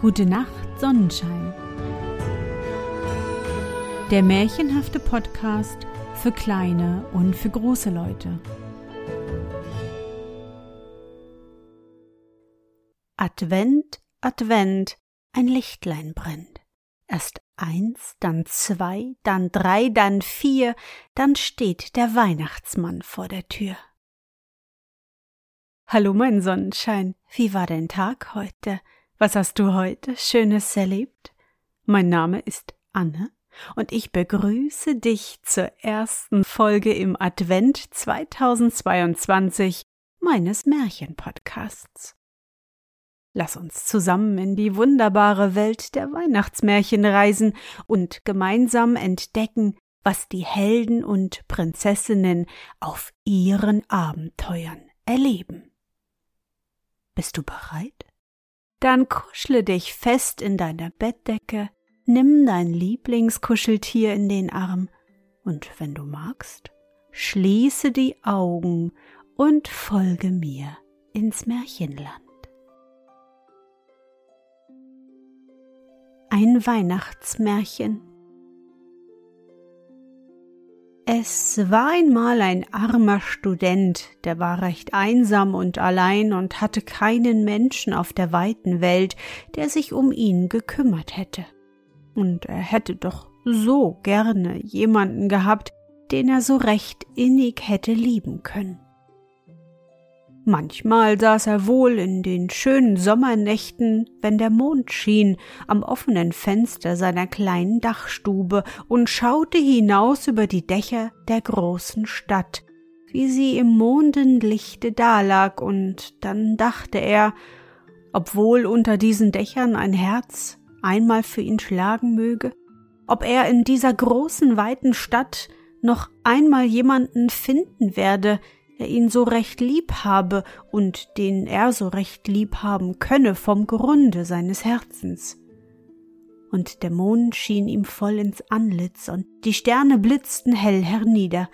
Gute Nacht, Sonnenschein. Der märchenhafte Podcast für kleine und für große Leute. Advent, Advent, ein Lichtlein brennt. Erst eins, dann zwei, dann drei, dann vier, dann steht der Weihnachtsmann vor der Tür. Hallo, mein Sonnenschein, wie war dein Tag heute? Was hast du heute Schönes erlebt? Mein Name ist Anne und ich begrüße dich zur ersten Folge im Advent 2022 meines Märchenpodcasts. Lass uns zusammen in die wunderbare Welt der Weihnachtsmärchen reisen und gemeinsam entdecken, was die Helden und Prinzessinnen auf ihren Abenteuern erleben. Bist du bereit? Dann kuschle dich fest in deiner Bettdecke, nimm dein Lieblingskuscheltier in den Arm und wenn du magst, schließe die Augen und folge mir ins Märchenland. Ein Weihnachtsmärchen Es war einmal ein armer Student, der war recht einsam und allein und hatte keinen Menschen auf der weiten Welt, der sich um ihn gekümmert hätte. Und er hätte doch so gerne jemanden gehabt, den er so recht innig hätte lieben können. Manchmal saß er wohl in den schönen Sommernächten, wenn der Mond schien, am offenen Fenster seiner kleinen Dachstube und schaute hinaus über die Dächer der großen Stadt, wie sie im Mondenlichte dalag, und dann dachte er, obwohl unter diesen Dächern ein Herz einmal für ihn schlagen möge, ob er in dieser großen weiten Stadt noch einmal jemanden finden werde, der ihn so recht lieb habe und den er so recht lieb haben könne vom Grunde seines Herzens. Und der Mond schien ihm voll ins Antlitz und die Sterne blitzten hell hernieder.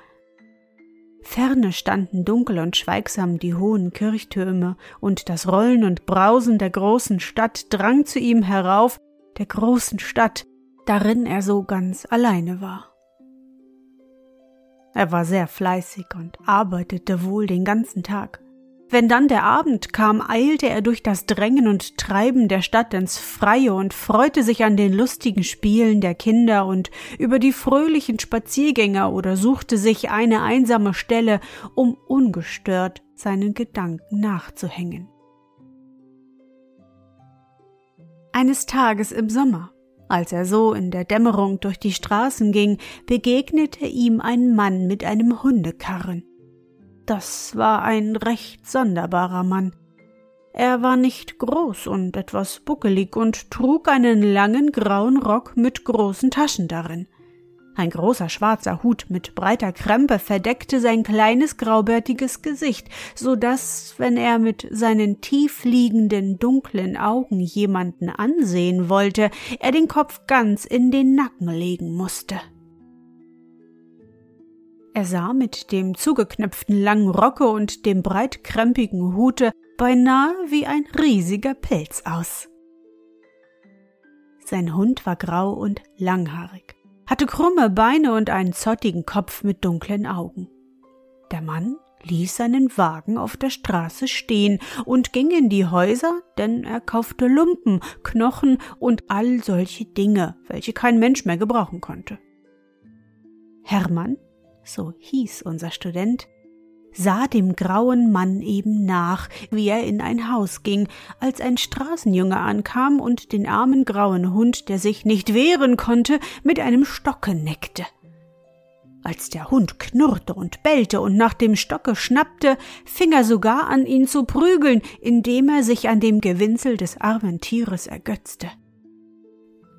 Ferne standen dunkel und schweigsam die hohen Kirchtürme, und das Rollen und Brausen der großen Stadt drang zu ihm herauf, der großen Stadt, darin er so ganz alleine war. Er war sehr fleißig und arbeitete wohl den ganzen Tag. Wenn dann der Abend kam, eilte er durch das Drängen und Treiben der Stadt ins Freie und freute sich an den lustigen Spielen der Kinder und über die fröhlichen Spaziergänger oder suchte sich eine einsame Stelle, um ungestört seinen Gedanken nachzuhängen. Eines Tages im Sommer als er so in der Dämmerung durch die Straßen ging, begegnete ihm ein Mann mit einem Hundekarren. Das war ein recht sonderbarer Mann. Er war nicht groß und etwas buckelig und trug einen langen grauen Rock mit großen Taschen darin. Ein großer schwarzer Hut mit breiter Krempe verdeckte sein kleines graubärtiges Gesicht, so dass, wenn er mit seinen tiefliegenden dunklen Augen jemanden ansehen wollte, er den Kopf ganz in den Nacken legen musste. Er sah mit dem zugeknöpften langen Rocke und dem breitkrempigen Hute beinahe wie ein riesiger Pelz aus. Sein Hund war grau und langhaarig hatte krumme Beine und einen zottigen Kopf mit dunklen Augen. Der Mann ließ seinen Wagen auf der Straße stehen und ging in die Häuser, denn er kaufte Lumpen, Knochen und all solche Dinge, welche kein Mensch mehr gebrauchen konnte. Hermann, so hieß unser Student, sah dem grauen Mann eben nach, wie er in ein Haus ging, als ein Straßenjunge ankam und den armen grauen Hund, der sich nicht wehren konnte, mit einem Stocke neckte. Als der Hund knurrte und bellte und nach dem Stocke schnappte, fing er sogar an, ihn zu prügeln, indem er sich an dem Gewinzel des armen Tieres ergötzte.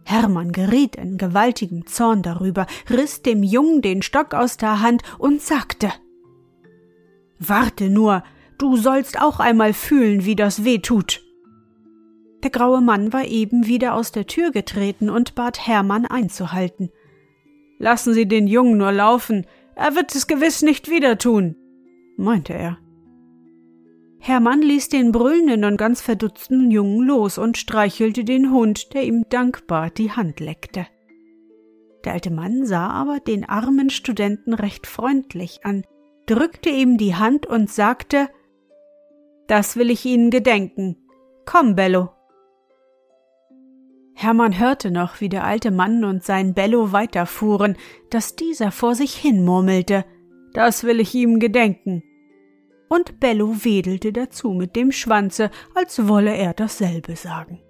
Hermann geriet in gewaltigem Zorn darüber, riss dem Jungen den Stock aus der Hand und sagte Warte nur, du sollst auch einmal fühlen, wie das weh tut. Der graue Mann war eben wieder aus der Tür getreten und bat Hermann einzuhalten. Lassen Sie den Jungen nur laufen, er wird es gewiss nicht wieder tun, meinte er. Hermann ließ den brüllenden und ganz verdutzten Jungen los und streichelte den Hund, der ihm dankbar die Hand leckte. Der alte Mann sah aber den armen Studenten recht freundlich an, drückte ihm die Hand und sagte Das will ich Ihnen gedenken. Komm, Bello. Hermann hörte noch, wie der alte Mann und sein Bello weiterfuhren, dass dieser vor sich hin murmelte Das will ich ihm gedenken. Und Bello wedelte dazu mit dem Schwanze, als wolle er dasselbe sagen.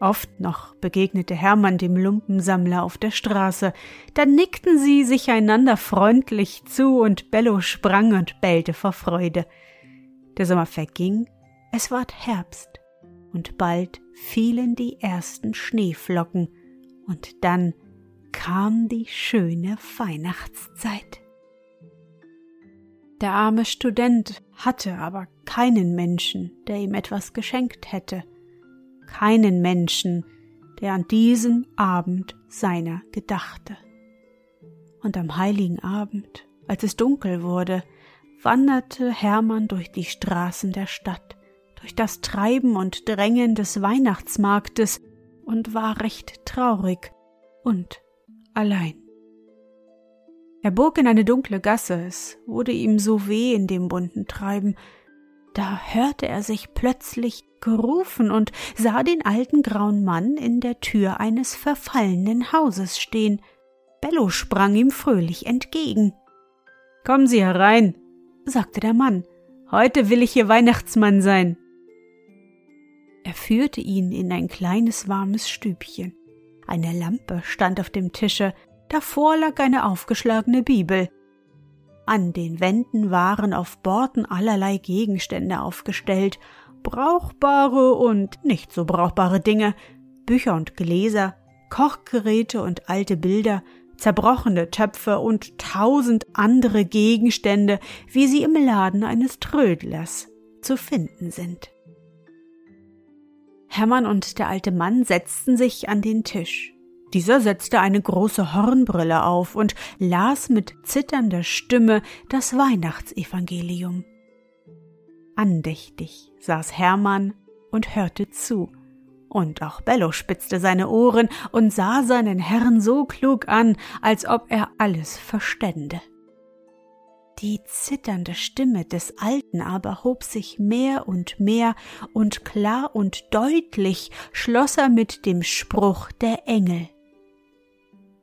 Oft noch begegnete Hermann dem Lumpensammler auf der Straße, dann nickten sie sich einander freundlich zu und Bello sprang und bellte vor Freude. Der Sommer verging, es ward Herbst, und bald fielen die ersten Schneeflocken, und dann kam die schöne Weihnachtszeit. Der arme Student hatte aber keinen Menschen, der ihm etwas geschenkt hätte, keinen Menschen, der an diesem Abend seiner gedachte. Und am heiligen Abend, als es dunkel wurde, wanderte Hermann durch die Straßen der Stadt, durch das Treiben und Drängen des Weihnachtsmarktes und war recht traurig und allein. Er bog in eine dunkle Gasse, es wurde ihm so weh in dem bunten Treiben, da hörte er sich plötzlich gerufen und sah den alten grauen Mann in der Tür eines verfallenen Hauses stehen. Bello sprang ihm fröhlich entgegen. Kommen Sie herein, sagte der Mann. Heute will ich Ihr Weihnachtsmann sein. Er führte ihn in ein kleines warmes Stübchen. Eine Lampe stand auf dem Tische, davor lag eine aufgeschlagene Bibel. An den Wänden waren auf Borden allerlei Gegenstände aufgestellt, brauchbare und nicht so brauchbare Dinge, Bücher und Gläser, Kochgeräte und alte Bilder, zerbrochene Töpfe und tausend andere Gegenstände, wie sie im Laden eines Trödlers zu finden sind. Hermann und der alte Mann setzten sich an den Tisch. Dieser setzte eine große Hornbrille auf und las mit zitternder Stimme das Weihnachtsevangelium. Andächtig saß Hermann und hörte zu, und auch Bello spitzte seine Ohren und sah seinen Herrn so klug an, als ob er alles verstände. Die zitternde Stimme des Alten aber hob sich mehr und mehr, und klar und deutlich schloss er mit dem Spruch der Engel.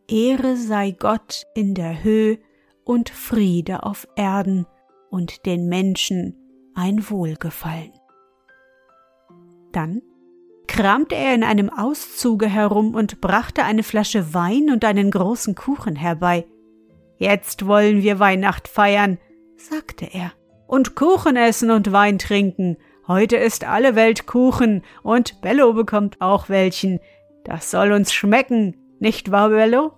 Ehre sei Gott in der Höhe und Friede auf Erden und den Menschen ein Wohlgefallen. Dann kramte er in einem Auszuge herum und brachte eine Flasche Wein und einen großen Kuchen herbei. Jetzt wollen wir Weihnacht feiern, sagte er, und Kuchen essen und Wein trinken. Heute ist alle Welt Kuchen, und Bello bekommt auch welchen. Das soll uns schmecken, nicht wahr, Bello?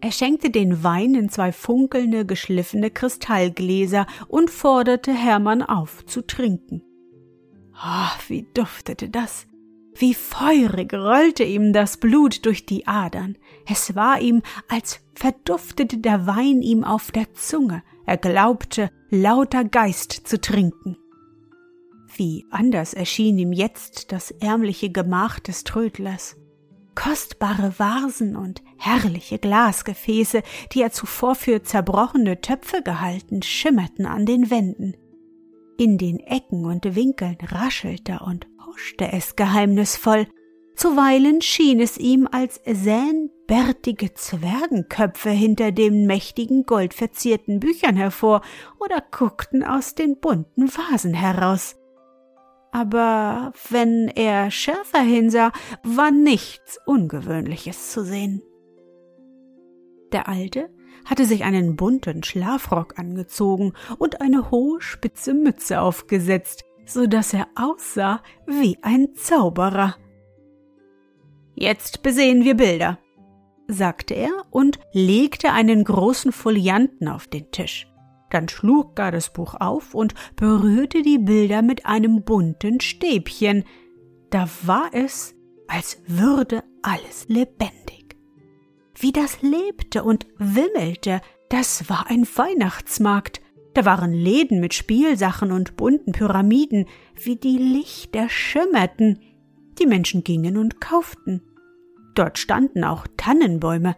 Er schenkte den Wein in zwei funkelnde, geschliffene Kristallgläser und forderte Hermann auf zu trinken. Oh, wie duftete das! Wie feurig rollte ihm das Blut durch die Adern. Es war ihm, als verduftete der Wein ihm auf der Zunge. Er glaubte, lauter Geist zu trinken. Wie anders erschien ihm jetzt das ärmliche Gemach des Trödlers. Kostbare Vasen und herrliche Glasgefäße, die er zuvor für zerbrochene Töpfe gehalten, schimmerten an den Wänden. In den Ecken und Winkeln raschelte und huschte es geheimnisvoll, zuweilen schien es ihm, als sähen bärtige Zwergenköpfe hinter den mächtigen goldverzierten Büchern hervor oder guckten aus den bunten Vasen heraus aber wenn er schärfer hinsah, war nichts Ungewöhnliches zu sehen. Der Alte hatte sich einen bunten Schlafrock angezogen und eine hohe spitze Mütze aufgesetzt, so dass er aussah wie ein Zauberer. Jetzt besehen wir Bilder, sagte er und legte einen großen Folianten auf den Tisch. Dann schlug er das Buch auf und berührte die Bilder mit einem bunten Stäbchen. Da war es, als würde alles lebendig. Wie das lebte und wimmelte, das war ein Weihnachtsmarkt. Da waren Läden mit Spielsachen und bunten Pyramiden, wie die Lichter schimmerten. Die Menschen gingen und kauften. Dort standen auch Tannenbäume.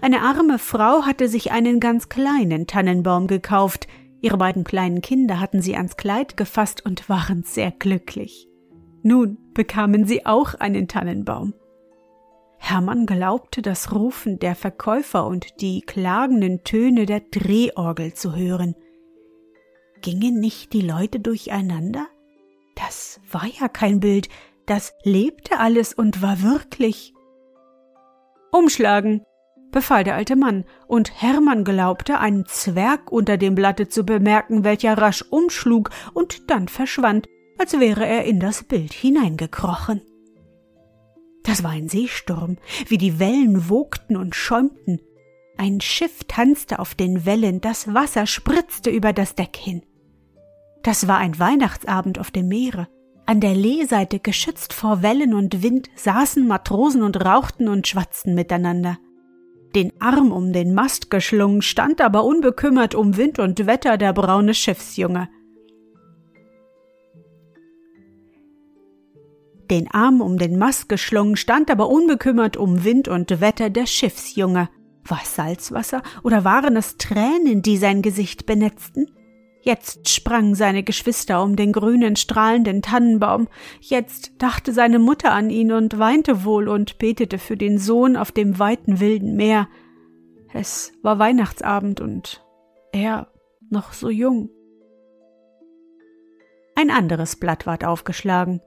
Eine arme Frau hatte sich einen ganz kleinen Tannenbaum gekauft. Ihre beiden kleinen Kinder hatten sie ans Kleid gefasst und waren sehr glücklich. Nun bekamen sie auch einen Tannenbaum. Hermann glaubte das Rufen der Verkäufer und die klagenden Töne der Drehorgel zu hören. Gingen nicht die Leute durcheinander? Das war ja kein Bild, das lebte alles und war wirklich. Umschlagen, befahl der alte Mann, und Hermann glaubte, einen Zwerg unter dem Blatte zu bemerken, welcher rasch umschlug und dann verschwand, als wäre er in das Bild hineingekrochen. Das war ein Seesturm, wie die Wellen wogten und schäumten. Ein Schiff tanzte auf den Wellen, das Wasser spritzte über das Deck hin. Das war ein Weihnachtsabend auf dem Meere. An der Lehseite, geschützt vor Wellen und Wind, saßen Matrosen und rauchten und schwatzten miteinander. Den Arm um den Mast geschlungen, stand aber unbekümmert um Wind und Wetter der braune Schiffsjunge. Den Arm um den Mast geschlungen, stand aber unbekümmert um Wind und Wetter der Schiffsjunge. War es Salzwasser oder waren es Tränen, die sein Gesicht benetzten? Jetzt sprangen seine Geschwister um den grünen, strahlenden Tannenbaum. Jetzt dachte seine Mutter an ihn und weinte wohl und betete für den Sohn auf dem weiten wilden Meer. Es war Weihnachtsabend und er noch so jung. Ein anderes Blatt ward aufgeschlagen.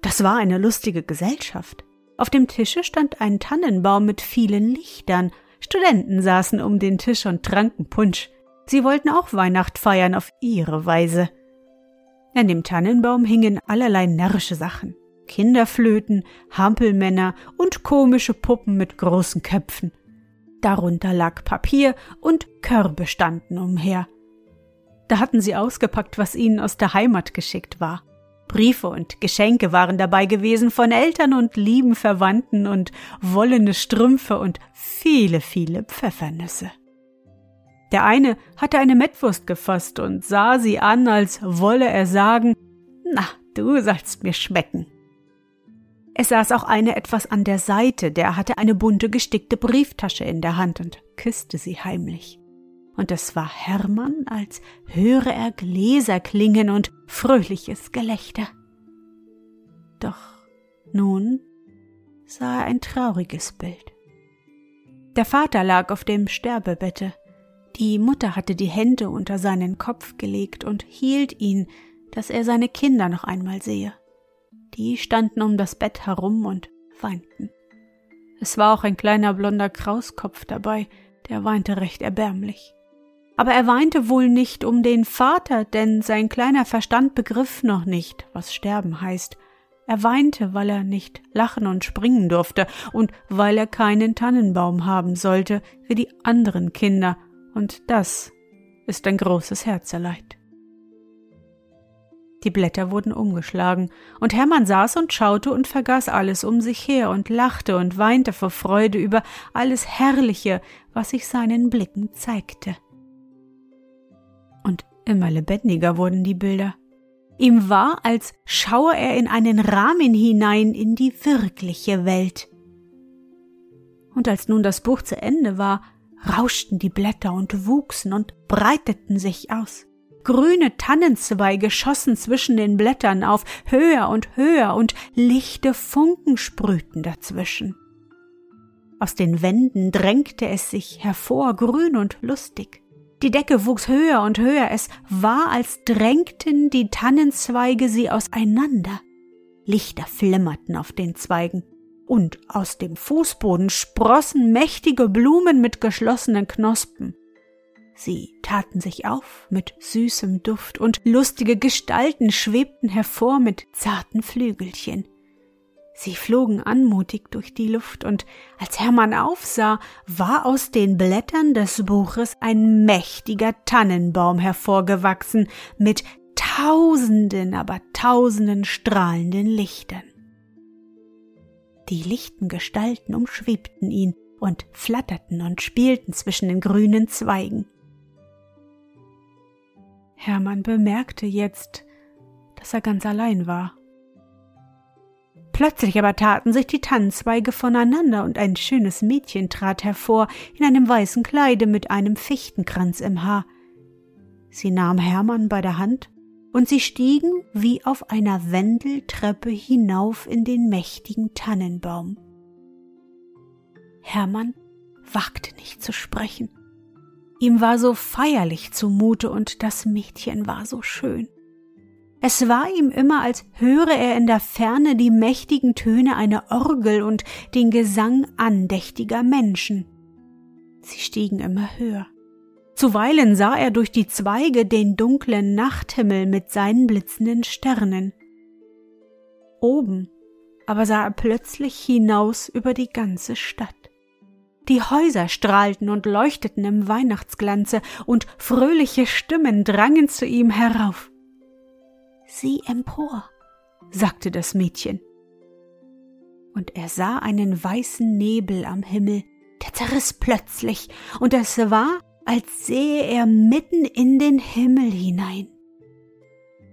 Das war eine lustige Gesellschaft. Auf dem Tische stand ein Tannenbaum mit vielen Lichtern. Studenten saßen um den Tisch und tranken Punsch. Sie wollten auch Weihnacht feiern auf ihre Weise. An dem Tannenbaum hingen allerlei närrische Sachen. Kinderflöten, Hampelmänner und komische Puppen mit großen Köpfen. Darunter lag Papier und Körbe standen umher. Da hatten sie ausgepackt, was ihnen aus der Heimat geschickt war. Briefe und Geschenke waren dabei gewesen von Eltern und lieben Verwandten und wollene Strümpfe und viele, viele Pfeffernüsse. Der eine hatte eine Mettwurst gefasst und sah sie an, als wolle er sagen, na, du sollst mir schmecken. Es saß auch eine etwas an der Seite, der hatte eine bunte gestickte Brieftasche in der Hand und küsste sie heimlich. Und es war Hermann, als höre er Gläser klingen und fröhliches Gelächter. Doch nun sah er ein trauriges Bild. Der Vater lag auf dem Sterbebette, die Mutter hatte die Hände unter seinen Kopf gelegt und hielt ihn, dass er seine Kinder noch einmal sehe. Die standen um das Bett herum und weinten. Es war auch ein kleiner blonder Krauskopf dabei, der weinte recht erbärmlich. Aber er weinte wohl nicht um den Vater, denn sein kleiner Verstand begriff noch nicht, was Sterben heißt. Er weinte, weil er nicht lachen und springen durfte und weil er keinen Tannenbaum haben sollte, wie die anderen Kinder und das ist ein großes Herzeleid. Die Blätter wurden umgeschlagen, und Hermann saß und schaute und vergaß alles um sich her und lachte und weinte vor Freude über alles Herrliche, was sich seinen Blicken zeigte. Und immer lebendiger wurden die Bilder. Ihm war, als schaue er in einen Rahmen hinein in die wirkliche Welt. Und als nun das Buch zu Ende war, rauschten die Blätter und wuchsen und breiteten sich aus. Grüne Tannenzweige schossen zwischen den Blättern auf, höher und höher, und lichte Funken sprühten dazwischen. Aus den Wänden drängte es sich hervor, grün und lustig. Die Decke wuchs höher und höher, es war, als drängten die Tannenzweige sie auseinander. Lichter flimmerten auf den Zweigen, und aus dem Fußboden sprossen mächtige Blumen mit geschlossenen Knospen. Sie taten sich auf mit süßem Duft, und lustige Gestalten schwebten hervor mit zarten Flügelchen. Sie flogen anmutig durch die Luft, und als Hermann aufsah, war aus den Blättern des Buches ein mächtiger Tannenbaum hervorgewachsen, mit tausenden, aber tausenden strahlenden Lichtern. Die lichten Gestalten umschwebten ihn und flatterten und spielten zwischen den grünen Zweigen. Hermann bemerkte jetzt, dass er ganz allein war. Plötzlich aber taten sich die Tannenzweige voneinander und ein schönes Mädchen trat hervor in einem weißen Kleide mit einem Fichtenkranz im Haar. Sie nahm Hermann bei der Hand und sie stiegen wie auf einer Wendeltreppe hinauf in den mächtigen Tannenbaum. Hermann wagte nicht zu sprechen. Ihm war so feierlich zumute und das Mädchen war so schön. Es war ihm immer, als höre er in der Ferne die mächtigen Töne einer Orgel und den Gesang andächtiger Menschen. Sie stiegen immer höher. Zuweilen sah er durch die Zweige den dunklen Nachthimmel mit seinen blitzenden Sternen. Oben aber sah er plötzlich hinaus über die ganze Stadt. Die Häuser strahlten und leuchteten im Weihnachtsglanze, und fröhliche Stimmen drangen zu ihm herauf. Sieh empor, sagte das Mädchen. Und er sah einen weißen Nebel am Himmel, der zerriss plötzlich, und es war, als sähe er mitten in den Himmel hinein.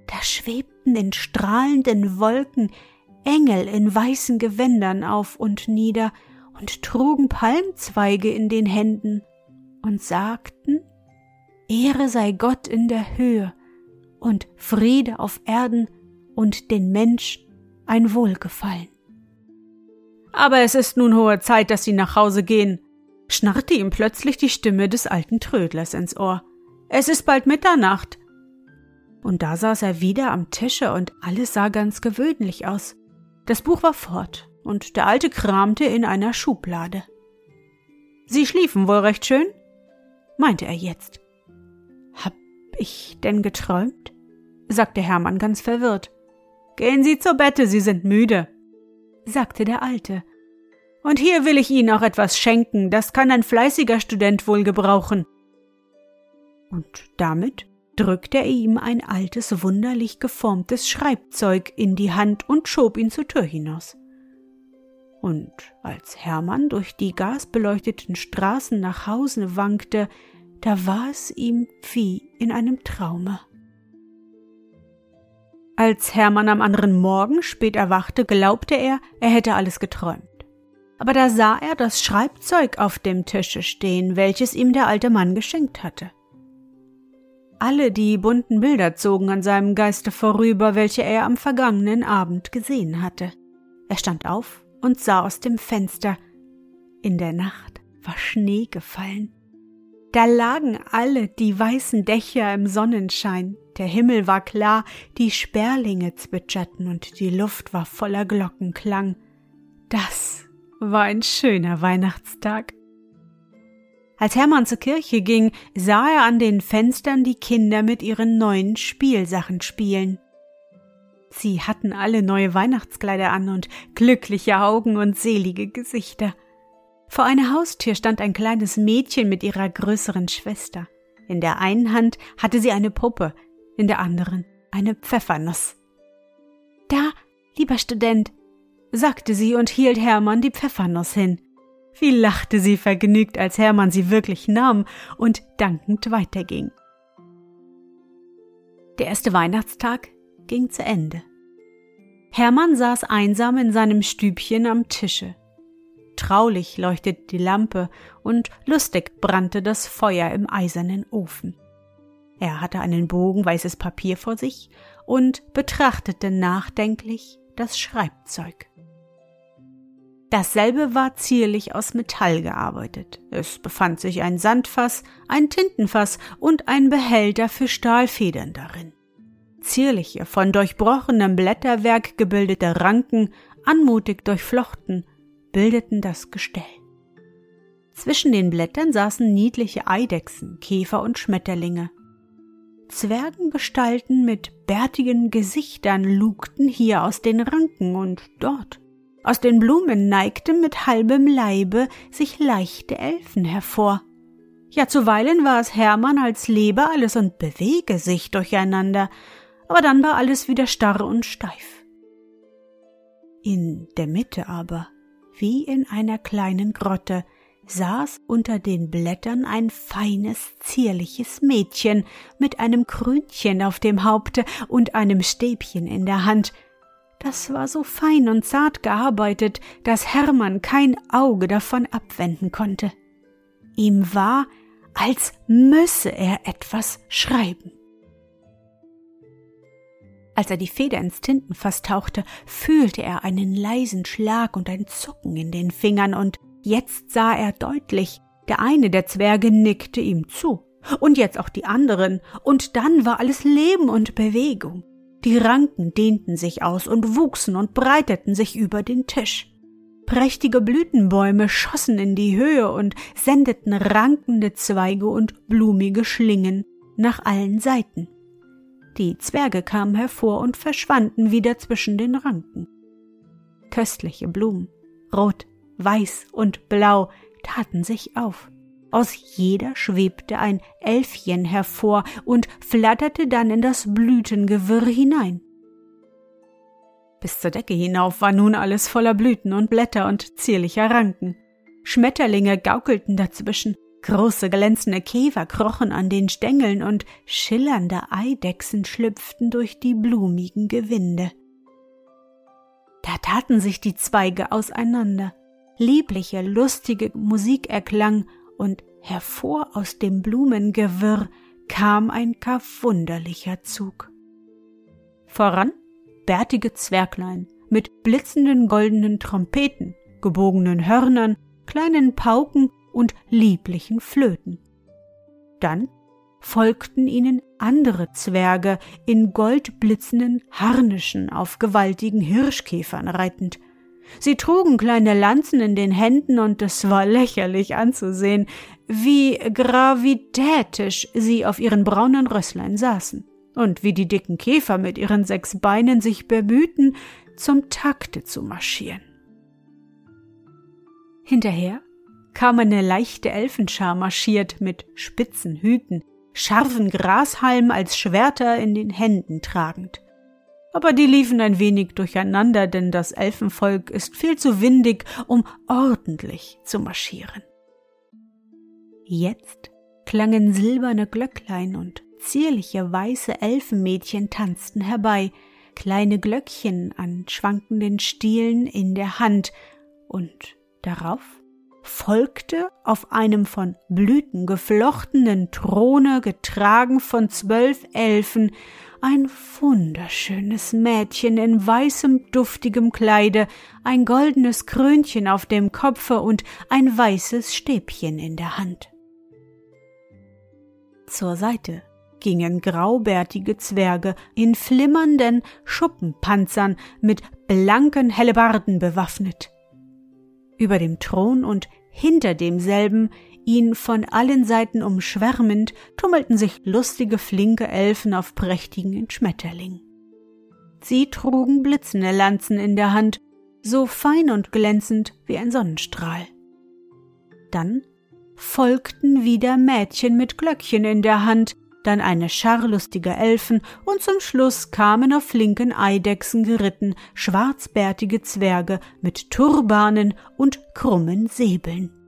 Da schwebten in strahlenden Wolken Engel in weißen Gewändern auf und nieder und trugen Palmzweige in den Händen und sagten, Ehre sei Gott in der Höhe und Friede auf Erden und den Menschen ein Wohlgefallen. Aber es ist nun hohe Zeit, dass Sie nach Hause gehen, schnarrte ihm plötzlich die Stimme des alten Trödlers ins Ohr. Es ist bald Mitternacht. Und da saß er wieder am Tische und alles sah ganz gewöhnlich aus. Das Buch war fort und der Alte kramte in einer Schublade. Sie schliefen wohl recht schön? meinte er jetzt. Hab ich denn geträumt? sagte Hermann ganz verwirrt. Gehen Sie zur Bette, Sie sind müde, sagte der Alte. Und hier will ich Ihnen auch etwas schenken, das kann ein fleißiger Student wohl gebrauchen. Und damit drückte er ihm ein altes, wunderlich geformtes Schreibzeug in die Hand und schob ihn zur Tür hinaus. Und als Hermann durch die gasbeleuchteten Straßen nach Hause wankte, da war es ihm wie in einem Traume. Als Hermann am anderen Morgen spät erwachte, glaubte er, er hätte alles geträumt. Aber da sah er das Schreibzeug auf dem Tische stehen, welches ihm der alte Mann geschenkt hatte. Alle die bunten Bilder zogen an seinem Geiste vorüber, welche er am vergangenen Abend gesehen hatte. Er stand auf und sah aus dem Fenster. In der Nacht war Schnee gefallen. Da lagen alle die weißen Dächer im Sonnenschein, der Himmel war klar, die Sperlinge zwitscherten und die Luft war voller Glockenklang. Das war ein schöner Weihnachtstag. Als Hermann zur Kirche ging, sah er an den Fenstern die Kinder mit ihren neuen Spielsachen spielen. Sie hatten alle neue Weihnachtskleider an und glückliche Augen und selige Gesichter. Vor einer Haustür stand ein kleines Mädchen mit ihrer größeren Schwester. In der einen Hand hatte sie eine Puppe, in der anderen eine Pfeffernuss. Da, lieber Student, sagte sie und hielt Hermann die Pfeffernuss hin. Wie lachte sie vergnügt, als Hermann sie wirklich nahm und dankend weiterging. Der erste Weihnachtstag ging zu Ende. Hermann saß einsam in seinem Stübchen am Tische. Traulich leuchtete die Lampe und lustig brannte das Feuer im eisernen Ofen. Er hatte einen Bogen weißes Papier vor sich und betrachtete nachdenklich das Schreibzeug. Dasselbe war zierlich aus Metall gearbeitet. Es befand sich ein Sandfass, ein Tintenfass und ein Behälter für Stahlfedern darin. Zierliche, von durchbrochenem Blätterwerk gebildete Ranken, anmutig durchflochten, bildeten das Gestell. Zwischen den Blättern saßen niedliche Eidechsen, Käfer und Schmetterlinge. Zwergengestalten mit bärtigen Gesichtern lugten hier aus den Ranken und dort. Aus den Blumen neigten mit halbem Leibe sich leichte Elfen hervor. Ja, zuweilen war es Hermann, als lebe alles und bewege sich durcheinander, aber dann war alles wieder starr und steif. In der Mitte aber wie in einer kleinen Grotte, saß unter den Blättern ein feines, zierliches Mädchen mit einem Krönchen auf dem Haupte und einem Stäbchen in der Hand. Das war so fein und zart gearbeitet, dass Hermann kein Auge davon abwenden konnte. Ihm war, als müsse er etwas schreiben. Als er die Feder ins Tintenfass tauchte, fühlte er einen leisen Schlag und ein Zucken in den Fingern, und jetzt sah er deutlich, der eine der Zwerge nickte ihm zu, und jetzt auch die anderen, und dann war alles Leben und Bewegung. Die Ranken dehnten sich aus und wuchsen und breiteten sich über den Tisch. Prächtige Blütenbäume schossen in die Höhe und sendeten rankende Zweige und blumige Schlingen nach allen Seiten. Die Zwerge kamen hervor und verschwanden wieder zwischen den Ranken. Köstliche Blumen, rot, weiß und blau, taten sich auf. Aus jeder schwebte ein Elfchen hervor und flatterte dann in das Blütengewirr hinein. Bis zur Decke hinauf war nun alles voller Blüten und Blätter und zierlicher Ranken. Schmetterlinge gaukelten dazwischen, Große glänzende Käfer krochen an den Stängeln und schillernde Eidechsen schlüpften durch die blumigen Gewinde. Da taten sich die Zweige auseinander, liebliche, lustige Musik erklang, und hervor aus dem Blumengewirr kam ein gar wunderlicher Zug. Voran bärtige Zwerglein mit blitzenden goldenen Trompeten, gebogenen Hörnern, kleinen Pauken und lieblichen Flöten. Dann folgten ihnen andere Zwerge in goldblitzenden Harnischen auf gewaltigen Hirschkäfern reitend. Sie trugen kleine Lanzen in den Händen und es war lächerlich anzusehen, wie gravitätisch sie auf ihren braunen Rösslein saßen und wie die dicken Käfer mit ihren sechs Beinen sich bemühten, zum Takte zu marschieren. Hinterher kam eine leichte Elfenschar marschiert mit spitzen Hüten, scharfen Grashalm als Schwerter in den Händen tragend. Aber die liefen ein wenig durcheinander, denn das Elfenvolk ist viel zu windig, um ordentlich zu marschieren. Jetzt klangen silberne Glöcklein und zierliche weiße Elfenmädchen tanzten herbei, kleine Glöckchen an schwankenden Stielen in der Hand, und darauf folgte auf einem von Blüten geflochtenen Throne, getragen von zwölf Elfen, ein wunderschönes Mädchen in weißem, duftigem Kleide, ein goldenes Krönchen auf dem Kopfe und ein weißes Stäbchen in der Hand. Zur Seite gingen graubärtige Zwerge in flimmernden Schuppenpanzern mit blanken Hellebarden bewaffnet. Über dem Thron und hinter demselben, ihn von allen Seiten umschwärmend, tummelten sich lustige, flinke Elfen auf prächtigen Schmetterlingen. Sie trugen blitzende Lanzen in der Hand, so fein und glänzend wie ein Sonnenstrahl. Dann folgten wieder Mädchen mit Glöckchen in der Hand, dann eine Schar lustiger Elfen und zum Schluss kamen auf flinken Eidechsen geritten schwarzbärtige Zwerge mit Turbanen und krummen Säbeln.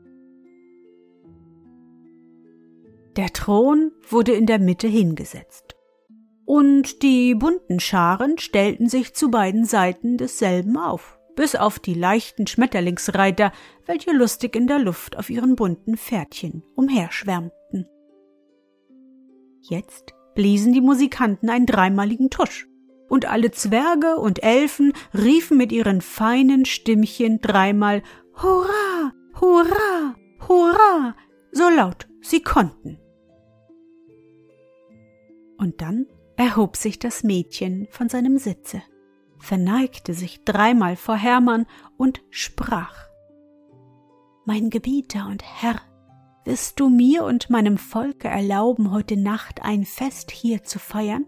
Der Thron wurde in der Mitte hingesetzt. Und die bunten Scharen stellten sich zu beiden Seiten desselben auf, bis auf die leichten Schmetterlingsreiter, welche lustig in der Luft auf ihren bunten Pferdchen umherschwärmten. Jetzt bliesen die Musikanten einen dreimaligen Tusch, und alle Zwerge und Elfen riefen mit ihren feinen Stimmchen dreimal Hurra, Hurra, Hurra, so laut sie konnten. Und dann erhob sich das Mädchen von seinem Sitze, verneigte sich dreimal vor Hermann und sprach Mein Gebieter und Herr, wirst du mir und meinem Volke erlauben, heute Nacht ein Fest hier zu feiern?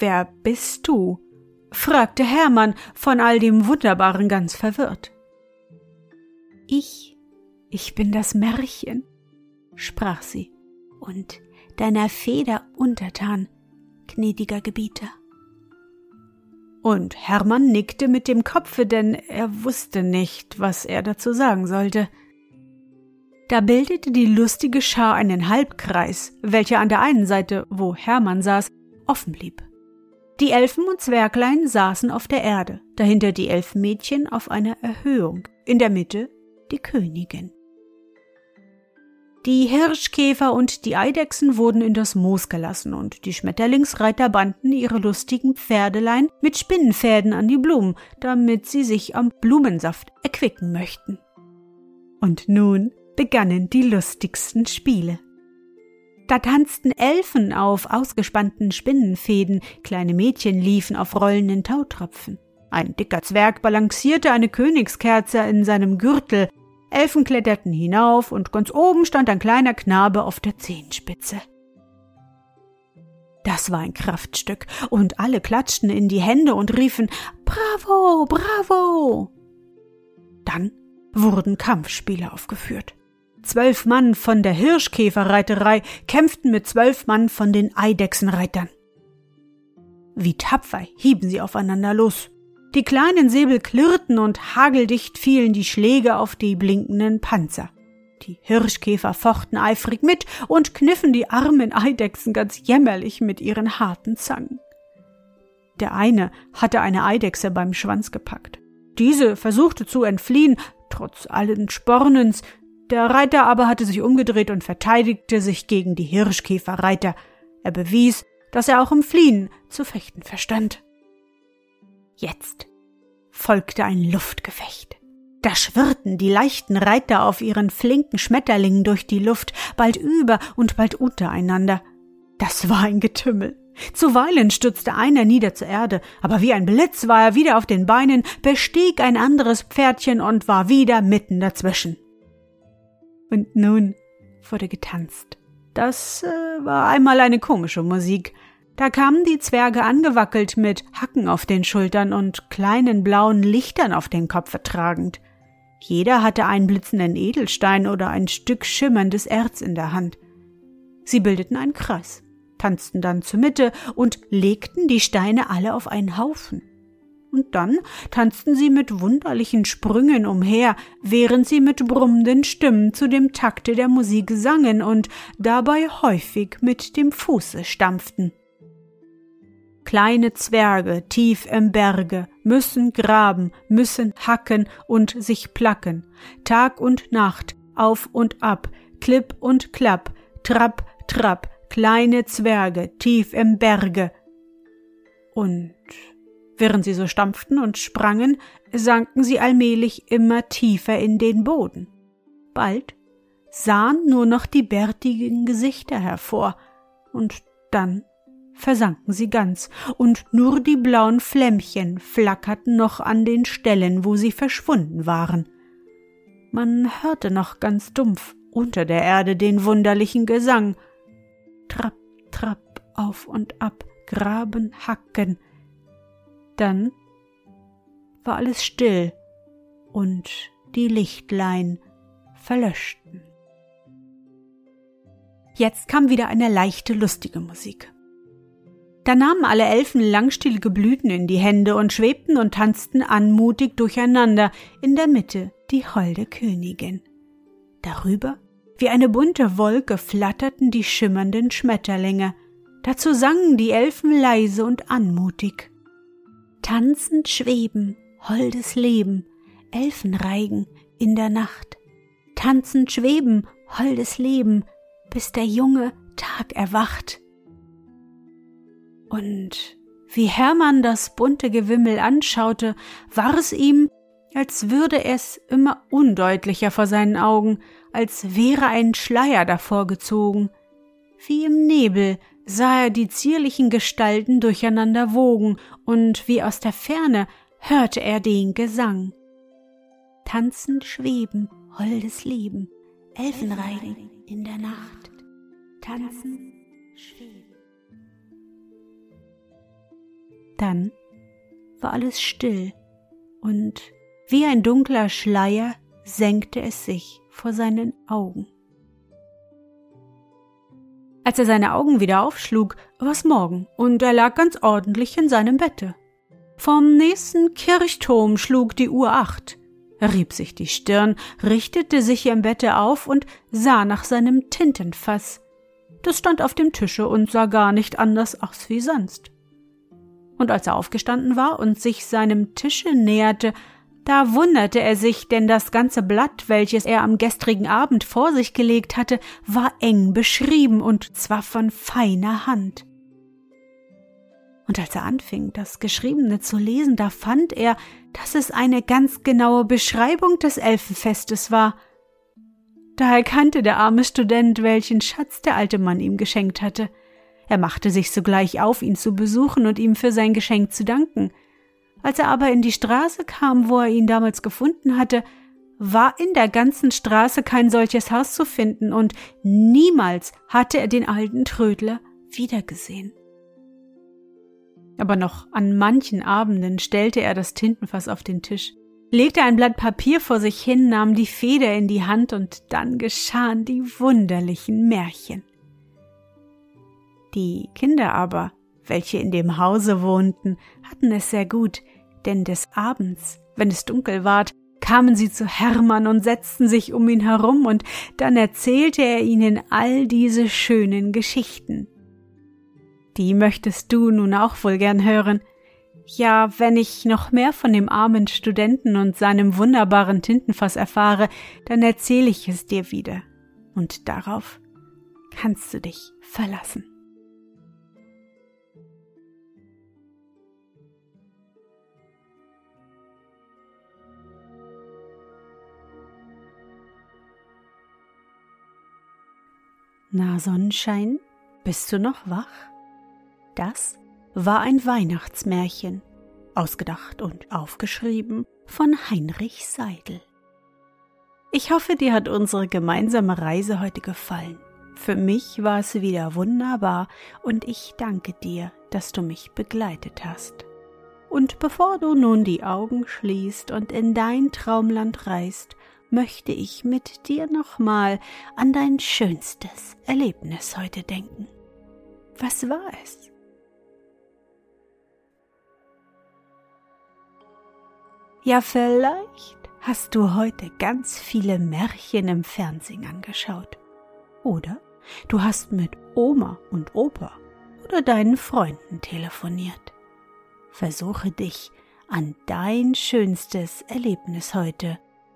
Wer bist du? fragte Hermann von all dem Wunderbaren ganz verwirrt. Ich, ich bin das Märchen, sprach sie, und deiner Feder untertan, gnädiger Gebieter. Und Hermann nickte mit dem Kopfe, denn er wusste nicht, was er dazu sagen sollte. Da bildete die lustige Schar einen Halbkreis, welcher an der einen Seite, wo Hermann saß, offen blieb. Die Elfen und Zwerglein saßen auf der Erde, dahinter die Elfenmädchen auf einer Erhöhung, in der Mitte die Königin. Die Hirschkäfer und die Eidechsen wurden in das Moos gelassen und die Schmetterlingsreiter banden ihre lustigen Pferdelein mit Spinnenfäden an die Blumen, damit sie sich am Blumensaft erquicken möchten. Und nun begannen die lustigsten Spiele. Da tanzten Elfen auf ausgespannten Spinnenfäden, kleine Mädchen liefen auf rollenden Tautropfen. Ein dicker Zwerg balancierte eine Königskerze in seinem Gürtel, Elfen kletterten hinauf, und ganz oben stand ein kleiner Knabe auf der Zehenspitze. Das war ein Kraftstück, und alle klatschten in die Hände und riefen Bravo, bravo. Dann wurden Kampfspiele aufgeführt. Zwölf Mann von der Hirschkäferreiterei kämpften mit zwölf Mann von den Eidechsenreitern. Wie tapfer hieben sie aufeinander los. Die kleinen Säbel klirrten und hageldicht fielen die Schläge auf die blinkenden Panzer. Die Hirschkäfer fochten eifrig mit und kniffen die armen Eidechsen ganz jämmerlich mit ihren harten Zangen. Der eine hatte eine Eidechse beim Schwanz gepackt. Diese versuchte zu entfliehen, trotz allen Spornens, der Reiter aber hatte sich umgedreht und verteidigte sich gegen die Hirschkäferreiter. Er bewies, dass er auch im Fliehen zu fechten verstand. Jetzt folgte ein Luftgefecht. Da schwirrten die leichten Reiter auf ihren flinken Schmetterlingen durch die Luft, bald über und bald untereinander. Das war ein Getümmel. Zuweilen stürzte einer nieder zur Erde, aber wie ein Blitz war er wieder auf den Beinen, bestieg ein anderes Pferdchen und war wieder mitten dazwischen. Und nun wurde getanzt. Das äh, war einmal eine komische Musik. Da kamen die Zwerge angewackelt mit Hacken auf den Schultern und kleinen blauen Lichtern auf den Kopf tragend. Jeder hatte einen blitzenden Edelstein oder ein Stück schimmerndes Erz in der Hand. Sie bildeten einen Kreis, tanzten dann zur Mitte und legten die Steine alle auf einen Haufen. Und dann tanzten sie mit wunderlichen Sprüngen umher, während sie mit brummenden Stimmen zu dem Takte der Musik sangen und dabei häufig mit dem Fuße stampften. Kleine Zwerge tief im Berge müssen graben, müssen hacken und sich placken. Tag und Nacht, auf und ab, klipp und klapp, trapp, trapp, kleine Zwerge tief im Berge. Und während sie so stampften und sprangen, sanken sie allmählich immer tiefer in den Boden. Bald sahen nur noch die bärtigen Gesichter hervor, und dann versanken sie ganz, und nur die blauen Flämmchen flackerten noch an den Stellen, wo sie verschwunden waren. Man hörte noch ganz dumpf unter der Erde den wunderlichen Gesang. Trapp, trapp, auf und ab, graben, hacken. Dann war alles still und die Lichtlein verlöschten. Jetzt kam wieder eine leichte, lustige Musik. Da nahmen alle Elfen langstielige Blüten in die Hände und schwebten und tanzten anmutig durcheinander, in der Mitte die holde Königin. Darüber, wie eine bunte Wolke, flatterten die schimmernden Schmetterlinge, dazu sangen die Elfen leise und anmutig. Tanzend schweben, holdes Leben, Elfenreigen in der Nacht. Tanzend schweben, holdes Leben, bis der junge Tag erwacht. Und wie Hermann das bunte Gewimmel anschaute, war es ihm, als würde es immer undeutlicher vor seinen Augen, als wäre ein Schleier davor gezogen. Wie im Nebel sah er die zierlichen Gestalten durcheinander wogen, und wie aus der Ferne hörte er den Gesang. Tanzend schweben, holdes Leben, Elfenreigen in der Nacht. Tanzen, schweben. Dann war alles still und wie ein dunkler Schleier senkte es sich vor seinen Augen. Als er seine Augen wieder aufschlug, war's Morgen und er lag ganz ordentlich in seinem Bette. Vom nächsten Kirchturm schlug die Uhr acht. Er rieb sich die Stirn, richtete sich im Bette auf und sah nach seinem Tintenfass. Das stand auf dem Tische und sah gar nicht anders aus wie sonst. Und als er aufgestanden war und sich seinem Tische näherte, da wunderte er sich, denn das ganze Blatt, welches er am gestrigen Abend vor sich gelegt hatte, war eng beschrieben und zwar von feiner Hand. Und als er anfing, das Geschriebene zu lesen, da fand er, dass es eine ganz genaue Beschreibung des Elfenfestes war. Da erkannte der arme Student, welchen Schatz der alte Mann ihm geschenkt hatte. Er machte sich sogleich auf, ihn zu besuchen und ihm für sein Geschenk zu danken. Als er aber in die Straße kam, wo er ihn damals gefunden hatte, war in der ganzen Straße kein solches Haus zu finden, und niemals hatte er den alten Trödler wiedergesehen aber noch an manchen Abenden stellte er das Tintenfass auf den Tisch, legte ein Blatt Papier vor sich hin, nahm die Feder in die Hand und dann geschahen die wunderlichen Märchen. Die Kinder aber, welche in dem Hause wohnten, hatten es sehr gut, denn des Abends, wenn es dunkel ward, kamen sie zu Hermann und setzten sich um ihn herum, und dann erzählte er ihnen all diese schönen Geschichten. Die möchtest du nun auch wohl gern hören. Ja, wenn ich noch mehr von dem armen Studenten und seinem wunderbaren Tintenfass erfahre, dann erzähle ich es dir wieder. Und darauf kannst du dich verlassen. Na Sonnenschein, bist du noch wach? Das war ein Weihnachtsmärchen, ausgedacht und aufgeschrieben von Heinrich Seidel. Ich hoffe, dir hat unsere gemeinsame Reise heute gefallen. Für mich war es wieder wunderbar und ich danke dir, dass du mich begleitet hast. Und bevor du nun die Augen schließt und in dein Traumland reist, möchte ich mit dir nochmal an dein schönstes Erlebnis heute denken. Was war es? Ja, vielleicht hast du heute ganz viele Märchen im Fernsehen angeschaut. Oder du hast mit Oma und Opa oder deinen Freunden telefoniert. Versuche dich an dein schönstes Erlebnis heute